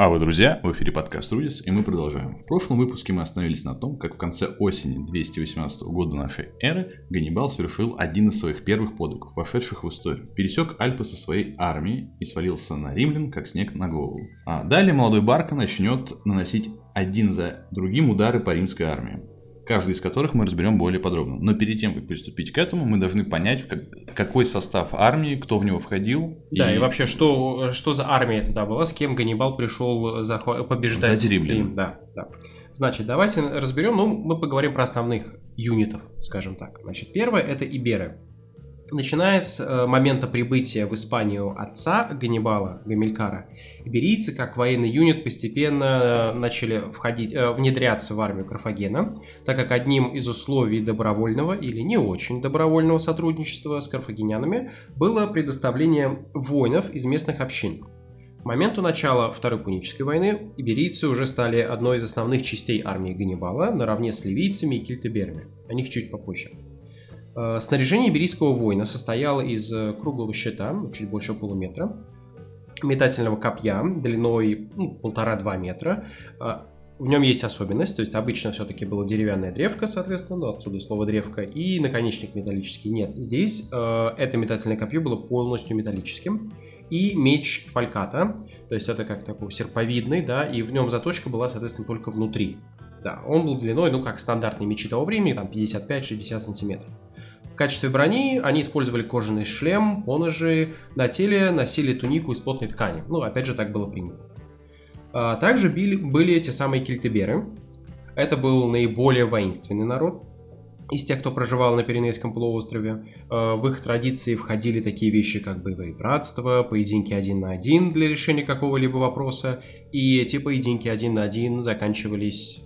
А вы, друзья, в эфире подкаст Рудис, и мы продолжаем. В прошлом выпуске мы остановились на том, как в конце осени 218 года нашей эры Ганнибал совершил один из своих первых подвигов, вошедших в историю. Пересек Альпы со своей армией и свалился на римлян, как снег на голову. А далее молодой Барка начнет наносить один за другим удары по римской армии каждый из которых мы разберем более подробно. Но перед тем, как приступить к этому, мы должны понять, как, какой состав армии, кто в него входил. Да, и, и вообще, что, что за армия тогда была, с кем Ганнибал пришел захва- побеждать. римлян. Да, да. Значит, давайте разберем, ну, мы поговорим про основных юнитов, скажем так. Значит, первое это Иберы. Начиная с э, момента прибытия в Испанию отца Ганнибала, Гамилькара, иберийцы, как военный юнит, постепенно э, начали входить, э, внедряться в армию Карфагена, так как одним из условий добровольного или не очень добровольного сотрудничества с карфагенянами было предоставление воинов из местных общин. К моменту начала Второй Пунической войны иберийцы уже стали одной из основных частей армии Ганнибала, наравне с ливийцами и кельтеберами. О них чуть попозже. Э, снаряжение иберийского воина состояло из э, круглого щита, чуть больше полуметра, метательного копья длиной ну, полтора-два метра. Э, в нем есть особенность, то есть обычно все-таки было деревянная древка, соответственно, ну, отсюда слово древка, и наконечник металлический. Нет, здесь э, это метательное копье было полностью металлическим. И меч фальката, то есть это как такой серповидный, да, и в нем заточка была, соответственно, только внутри. Да, он был длиной, ну, как стандартные мечи того времени, там 55-60 сантиметров качестве брони они использовали кожаный шлем, поножи, на теле носили тунику из плотной ткани. Ну, опять же, так было принято. А, также били, были эти самые кельтеберы. Это был наиболее воинственный народ из тех, кто проживал на Пиренейском полуострове. А, в их традиции входили такие вещи, как боевые братства, поединки один на один для решения какого-либо вопроса. И эти поединки один на один заканчивались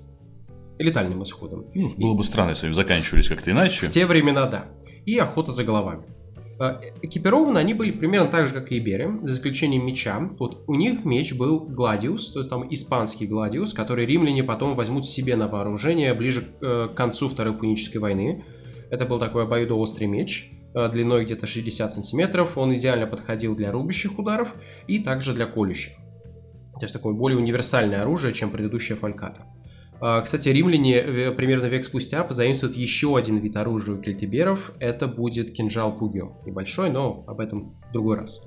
летальным исходом. Ну, было бы странно, если они заканчивались как-то иначе. В те времена, да и охота за головами. Э, экипированы они были примерно так же, как и Иберы, за исключением меча. Вот у них меч был Гладиус, то есть там испанский Гладиус, который римляне потом возьмут себе на вооружение ближе э, к концу Второй Пунической войны. Это был такой обоюдоострый меч, э, длиной где-то 60 сантиметров. Он идеально подходил для рубящих ударов и также для колющих. То есть такое более универсальное оружие, чем предыдущая фальката. А, кстати, римляне э, примерно век спустя позаимствуют еще один вид оружия у кельтиберов. Это будет кинжал Пугио. Небольшой, но об этом в другой раз.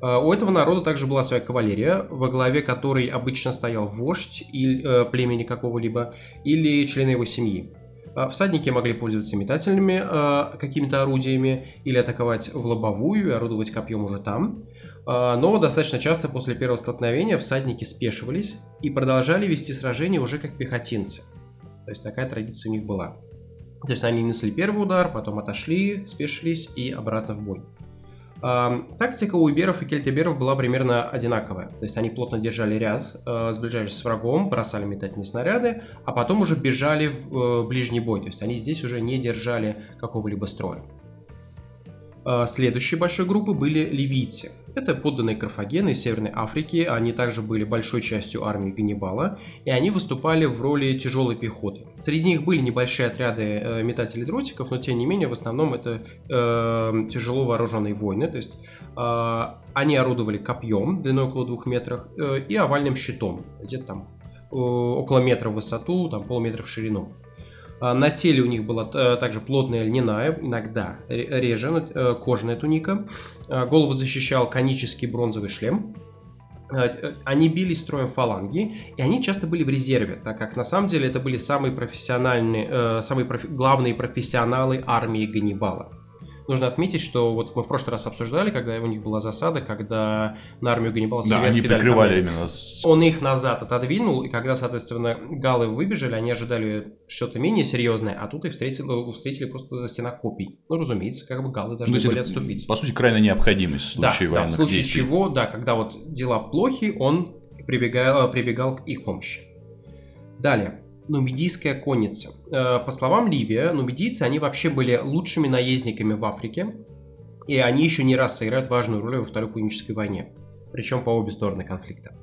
А, у этого народа также была своя кавалерия, во главе которой обычно стоял вождь или, э, племени какого-либо или члены его семьи. А, всадники могли пользоваться метательными какими-то орудиями или атаковать в лобовую и орудовать копьем уже там. А, но достаточно часто после первого столкновения всадники спешивались и продолжали вести сражение уже как пехотинцы. То есть такая традиция у них была. То есть они несли первый удар, потом отошли, спешились и обратно в бой. А, тактика у иберов и кельтиберов была примерно одинаковая. То есть они плотно держали ряд, а, сближались с врагом, бросали метательные снаряды, а потом уже бежали в э, ближний бой. То есть они здесь уже не держали какого-либо строя. Следующей большой группы были ливийцы. Это подданные Карфагена из Северной Африки, они также были большой частью армии Ганнибала, и они выступали в роли тяжелой пехоты. Среди них были небольшие отряды э, метателей дротиков, но тем не менее в основном это э, тяжело вооруженные войны, то есть э, они орудовали копьем длиной около двух метров э, и овальным щитом, где-то там э, около метра в высоту, там полметра в ширину. А, на теле у них была э, также плотная льняная, иногда реже, э, кожаная туника. А, голову защищал конический бронзовый шлем. А, э, они били строем фаланги, и они часто были в резерве, так как на самом деле это были самые профессиональные, самые профи- главные профессионалы армии Ганнибала нужно отметить, что вот мы в прошлый раз обсуждали, когда у них была засада, когда на армию Ганнибала Да, они прикрывали именно. С... Он их назад отодвинул, и когда, соответственно, галы выбежали, они ожидали что-то менее серьезное, а тут их встретили, встретили просто стена копий. Ну, разумеется, как бы галы должны ну, были отступить. По сути, крайняя необходимость в случае да, военных да, в случае действий. чего, да, когда вот дела плохи, он прибегал, прибегал к их помощи. Далее нумидийская конница. Э, по словам Ливия, нумидийцы, они вообще были лучшими наездниками в Африке, и они еще не раз сыграют важную роль во Второй Пунической войне, причем по обе стороны конфликта.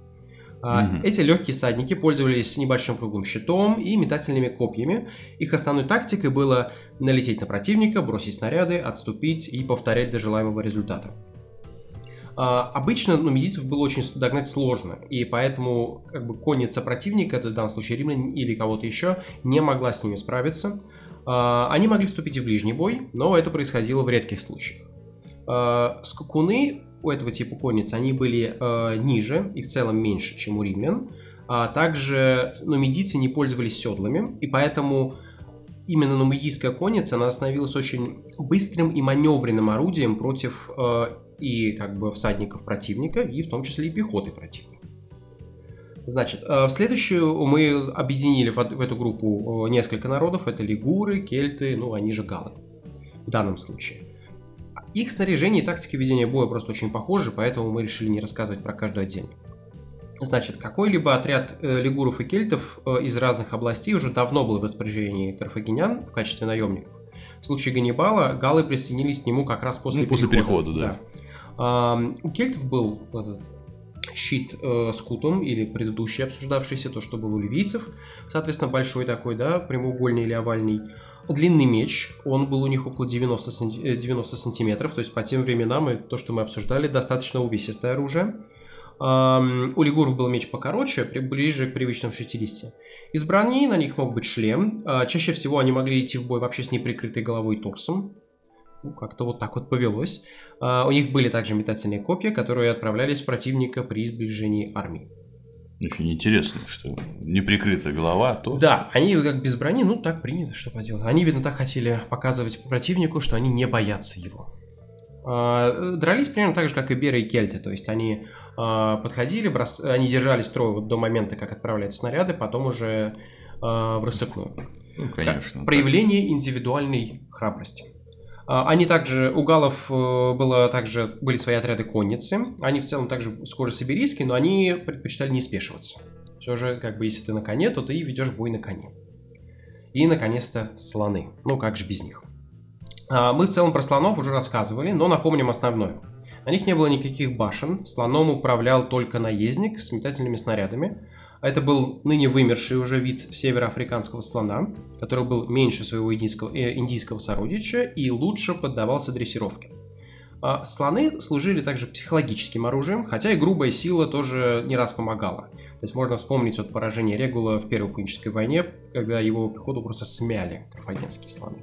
Угу. Эти легкие садники пользовались небольшим круглым щитом и метательными копьями. Их основной тактикой было налететь на противника, бросить снаряды, отступить и повторять до желаемого результата. А, обычно ну, медийцев было очень догнать сложно, и поэтому как бы конница противника, это в данном случае римлян или кого-то еще, не могла с ними справиться. А, они могли вступить в ближний бой, но это происходило в редких случаях. А, скакуны у этого типа конниц, они были ниже и в целом меньше, чем у римлян. А также нумидийцы не пользовались седлами, и поэтому именно нумидийская конница, она становилась очень быстрым и маневренным орудием против и как бы всадников противника, и в том числе и пехоты противника. Значит, э, в следующую мы объединили в эту группу э, несколько народов. Это лигуры, кельты, ну, они же галы в данном случае. Их снаряжение и тактика ведения боя просто очень похожи, поэтому мы решили не рассказывать про каждую отдельно. Значит, какой-либо отряд э, лигуров и кельтов из разных областей уже давно был в распоряжении карфагенян в качестве наемников. В случае Ганнибала галы присоединились к нему как раз после ну, перехода. После перехода, да. да. У кельтов был этот щит э, с кутом или предыдущий обсуждавшийся, то, что был у ливийцев, соответственно, большой такой, да, прямоугольный или овальный. Длинный меч, он был у них около 90, санти... 90 сантиметров, то есть по тем временам, и то, что мы обсуждали, достаточно увесистое оружие. Um, у лигуров был меч покороче, ближе к привычным 60. Из брони на них мог быть шлем. Uh, чаще всего они могли идти в бой вообще с неприкрытой головой и торсом ну, как-то вот так вот повелось. А, у них были также метательные копья, которые отправлялись в противника при сближении армии. Очень интересно, что неприкрытая голова, то... Да, они как без брони, ну так принято, что поделать. Они, видно, так хотели показывать противнику, что они не боятся его. А, дрались примерно так же, как и беры и кельты, то есть они а, подходили, брос... они держали строй вот до момента, как отправляют снаряды, потом уже в рассыпную. Ну, конечно. Проявление индивидуальной храбрости. А, они также, у галов э, было также, были свои отряды конницы. Они в целом также схожи с сибирийскими, но они предпочитали не спешиваться. Все же, как бы, если ты на коне, то ты ведешь бой на коне. И, наконец-то, слоны. Ну, как же без них. А, мы в целом про слонов уже рассказывали, но напомним основное. На них не было никаких башен, слоном управлял только наездник с метательными снарядами. Это был ныне вымерший уже вид североафриканского слона, который был меньше своего индийского, э, индийского сородича и лучше поддавался дрессировке. А слоны служили также психологическим оружием, хотя и грубая сила тоже не раз помогала. То есть можно вспомнить от поражения Регула в Первой Пунической войне, когда его пехоту просто смяли карфагенские слоны.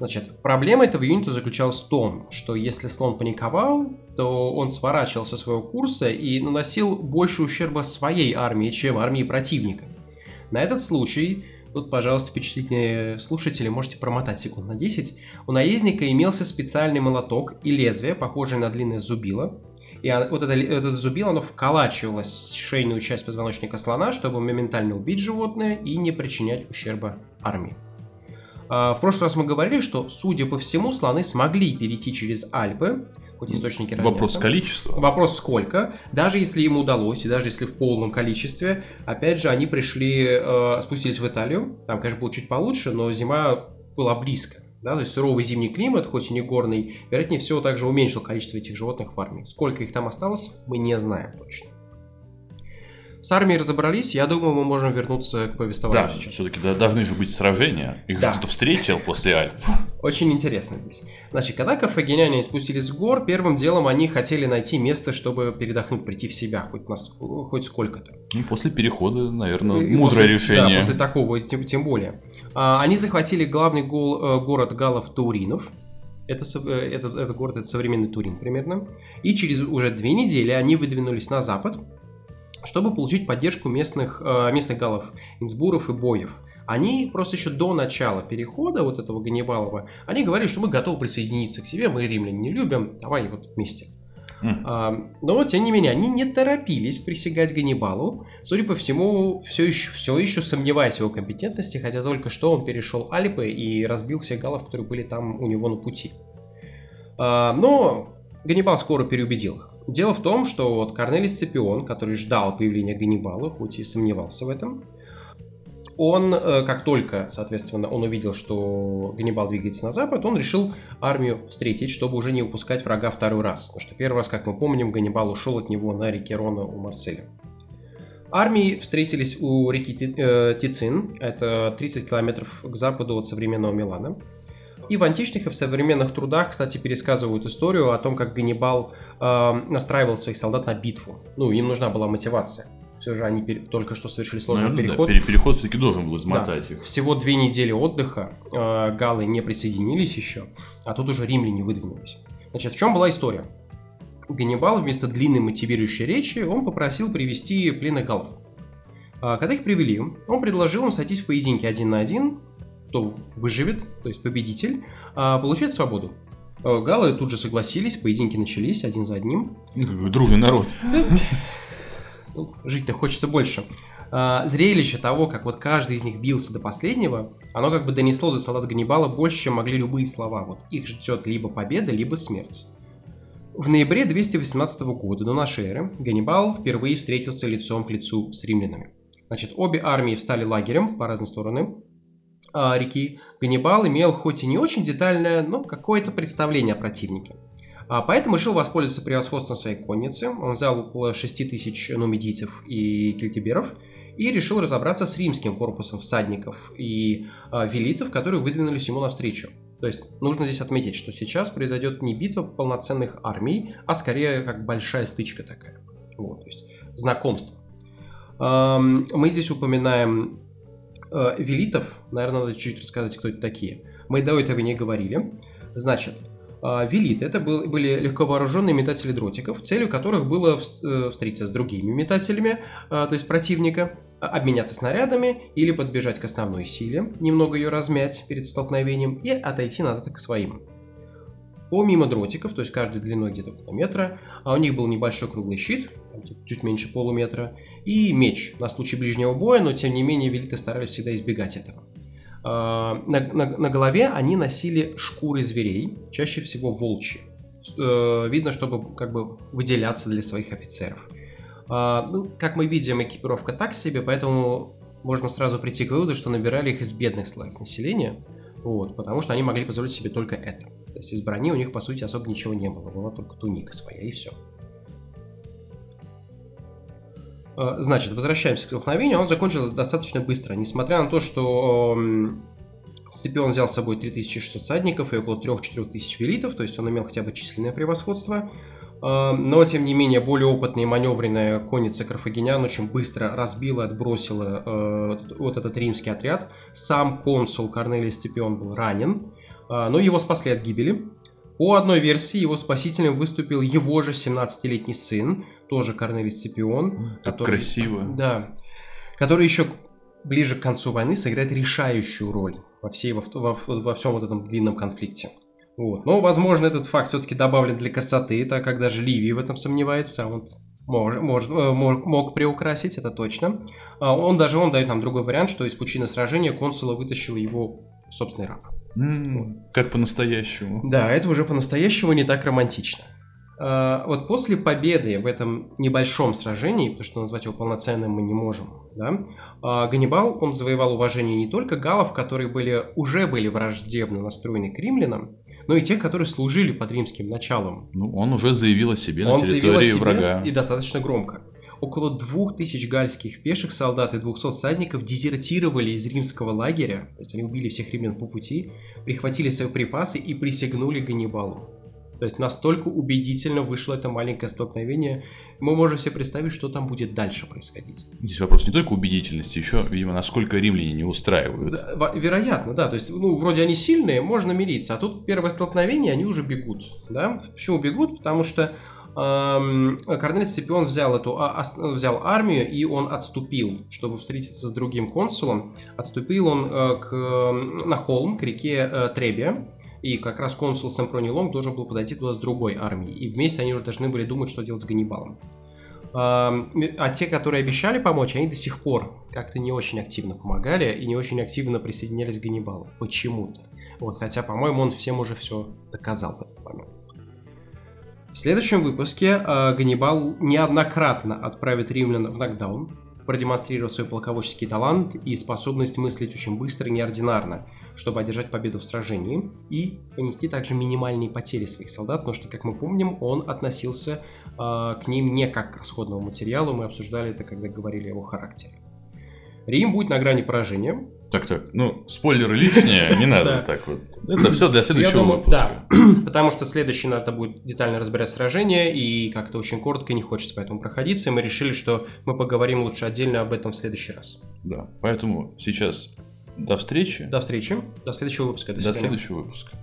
Значит, проблема этого юнита заключалась в том, что если слон паниковал, то он сворачивал со своего курса и наносил больше ущерба своей армии, чем армии противника. На этот случай, тут, пожалуйста, впечатлительные слушатели, можете промотать секунд на 10, у наездника имелся специальный молоток и лезвие, похожее на длинное зубило, и вот это, это зубило, оно вколачивалось в шейную часть позвоночника слона, чтобы моментально убить животное и не причинять ущерба армии. А, в прошлый раз мы говорили, что, судя по всему, слоны смогли перейти через Альпы, хоть источники разнятся. Вопрос количества. Вопрос сколько. Даже если им удалось, и даже если в полном количестве, опять же, они пришли, э, спустились в Италию. Там, конечно, было чуть получше, но зима была близко. Да, то есть суровый зимний климат, хоть и не горный, вероятнее всего также уменьшил количество этих животных в армии. Сколько их там осталось, мы не знаем точно. С армией разобрались, я думаю, мы можем вернуться к повествованию да, сейчас. все-таки должны же быть сражения. Их да. кто-то встретил после Альп. Очень интересно здесь. Значит, когда карфагеняне спустились с гор, первым делом они хотели найти место, чтобы передохнуть, прийти в себя, хоть, на, хоть сколько-то. Ну, после перехода, наверное, и мудрое после, решение. Да, после такого, тем, тем более. А, они захватили главный гол, э, город галов Тауринов, это, это, это город, это современный Турин примерно. И через уже две недели они выдвинулись на запад, чтобы получить поддержку местных, э, местных галов, инсбуров и боев. Они просто еще до начала перехода вот этого Ганнибалова, они говорили, что мы готовы присоединиться к себе, мы римляне не любим, давай вот вместе. Mm. Но, тем не менее, они не торопились присягать Ганнибалу, судя по всему, все еще, все еще сомневаясь в его компетентности, хотя только что он перешел Альпы и разбил всех галов, которые были там у него на пути. Но Ганнибал скоро переубедил их. Дело в том, что вот Корнелий Сципион, который ждал появления Ганнибала, хоть и сомневался в этом, он, э, как только, соответственно, он увидел, что Ганнибал двигается на запад, он решил армию встретить, чтобы уже не упускать врага второй раз. Потому что первый раз, как мы помним, Ганнибал ушел от него на реке Рона у Марселя. Армии встретились у реки э, Тицин, это 30 километров к западу от современного Милана. И в античных, и в современных трудах, кстати, пересказывают историю о том, как Ганнибал э, настраивал своих солдат на битву. Ну, им нужна была мотивация. Все же они пере... только что совершили сложный Наверное, переход. Да, переход все-таки должен был измотать Да. их. Всего две недели отдыха, э, галлы не присоединились еще, а тут уже римляне выдвинулись. Значит, в чем была история? Ганнибал вместо длинной мотивирующей речи, он попросил привести пленных галлов. А, Когда их привели, он предложил им сойтись в поединке один на один, кто выживет, то есть победитель, а, получает свободу. А, Галлы тут же согласились, поединки начались один за одним. Ну, дружный народ. Ну, жить-то хочется больше. А, Зрелище того, как вот каждый из них бился до последнего, оно как бы донесло до солдат Ганнибала больше, чем могли любые слова. Вот их ждет либо победа, либо смерть. В ноябре 218 года до нашей эры Ганнибал впервые встретился лицом к лицу с римлянами. Значит, обе армии встали лагерем по разные стороны реки. Ганнибал имел хоть и не очень детальное, но какое-то представление о противнике. А, Поэтому решил воспользоваться превосходством своей конницы. Он взял около 6 тысяч нумидийцев и кельтиберов и решил разобраться с римским корпусом всадников и а, велитов, которые выдвинулись ему навстречу. То есть нужно здесь отметить, что сейчас произойдет не битва полноценных армий, а скорее как большая стычка такая. Вот, то есть знакомство. Мы здесь упоминаем велитов. Наверное, надо чуть-чуть рассказать, кто это такие. Мы до этого не говорили. Значит, э, велиты это был- были легко вооруженные метатели дротиков, целью которых было э, встретиться с другими метателями, э, то есть противника, а- обменяться снарядами или подбежать к основной силе, немного ее размять перед столкновением и отойти назад к своим. Помимо дротиков, то есть каждый длиной где-то около метра, а у них был небольшой круглый щит, там чуть- чуть меньше полуметра, и меч на случай ближнего боя, но тем не менее велиты старались всегда избегать этого. А, На, на- на голове они носили шкуры зверей, чаще всего волчьи. Э, Видно, чтобы как бы выделяться для своих офицеров. А, ну, как мы видим, экипировка так себе, поэтому можно сразу прийти к выводу, что набирали их из бедных слоев населения, вот, потому что они могли позволить себе только это. То есть из брони у них, по сути, особо ничего не было, была только туника своя и все. Значит, возвращаемся к столкновению. Он закончился достаточно быстро, несмотря на то, что Сципион взял с собой 3600 всадников и около 3-4 тысяч велитов, то есть он имел хотя бы численное превосходство. Э, Но, тем не менее, более опытная и маневренная конница карфагенян очень быстро разбила, отбросила э, вот этот римский отряд. Сам консул Корнелий Сципион был ранен, э, но его спасли от гибели. По одной версии его спасителем выступил его же 17-летний сын, тоже Корнелий Сципион. Так который- красиво. Да. Который еще ближе к концу войны сыграет решающую роль во, всей, во, во- во всем вот этом длинном конфликте. Вот. Но, возможно, этот факт все-таки добавлен для красоты, так как даже Ливий в этом сомневается, он мож- может- э, мог, мог приукрасить, это точно. А Он даже он дает нам другой вариант, что из пучины сражения консула вытащил его собственный раб. Как по-настоящему. Да, это уже по-настоящему не так романтично. А, Вот после победы в этом небольшом сражении, потому что назвать его полноценным мы не можем, да, а, Ганнибал, он завоевал уважение не только галлов, которые были, уже были враждебно настроены к римлянам, но и тех, которые служили под римским началом. Ну, он уже заявил о себе Он на заявил о территории себе врага. и достаточно громко. Около двух тысяч гальских пеших солдат и 200 всадников дезертировали из римского лагеря, то есть они убили всех римлян по пути, прихватили свои припасы и присягнули Ганнибалу. То есть настолько убедительно вышло это маленькое столкновение, мы можем себе представить, что там будет дальше происходить. Здесь вопрос не только убедительности, еще, видимо, насколько римляне не устраивают. Да, Вероятно, да. То есть, ну, вроде они сильные, можно мириться. А тут первое столкновение, они уже бегут. Да? Почему бегут? Потому что Корнелий Сципион взял эту а- взял армию и он отступил, чтобы встретиться с другим консулом. Отступил он э, к, на холм, к реке э, Требия. И как раз консул Семпроний Лонг должен был подойти туда с другой армией. И вместе они уже должны были думать, что делать с Ганнибалом. А те, которые обещали помочь, они до сих пор как-то не очень активно помогали и не очень активно присоединялись к Ганнибалу. Почему-то. Вот, хотя, по-моему, он всем уже все доказал в этот момент. В следующем выпуске э, Ганнибал неоднократно отправит римлян в нокдаун, продемонстрировав свой полководческий талант и способность мыслить очень быстро и неординарно, чтобы одержать победу в сражении и понести также минимальные потери своих солдат, потому что, как мы помним, он относился э, к ним не как к расходному материалу, мы обсуждали это, когда говорили о его характере. Рим будет на грани поражения, Так, так, ну, спойлеры лишние, не надо так вот. Это все для следующего выпуска. Да, потому что следующий надо будет детально разбирать сражение, и как-то очень коротко не хочется поэтому проходиться, и мы решили, что мы поговорим лучше отдельно об этом в следующий раз. Да, поэтому сейчас до встречи, До встречи, до следующего выпуска, до до следующего выпуска.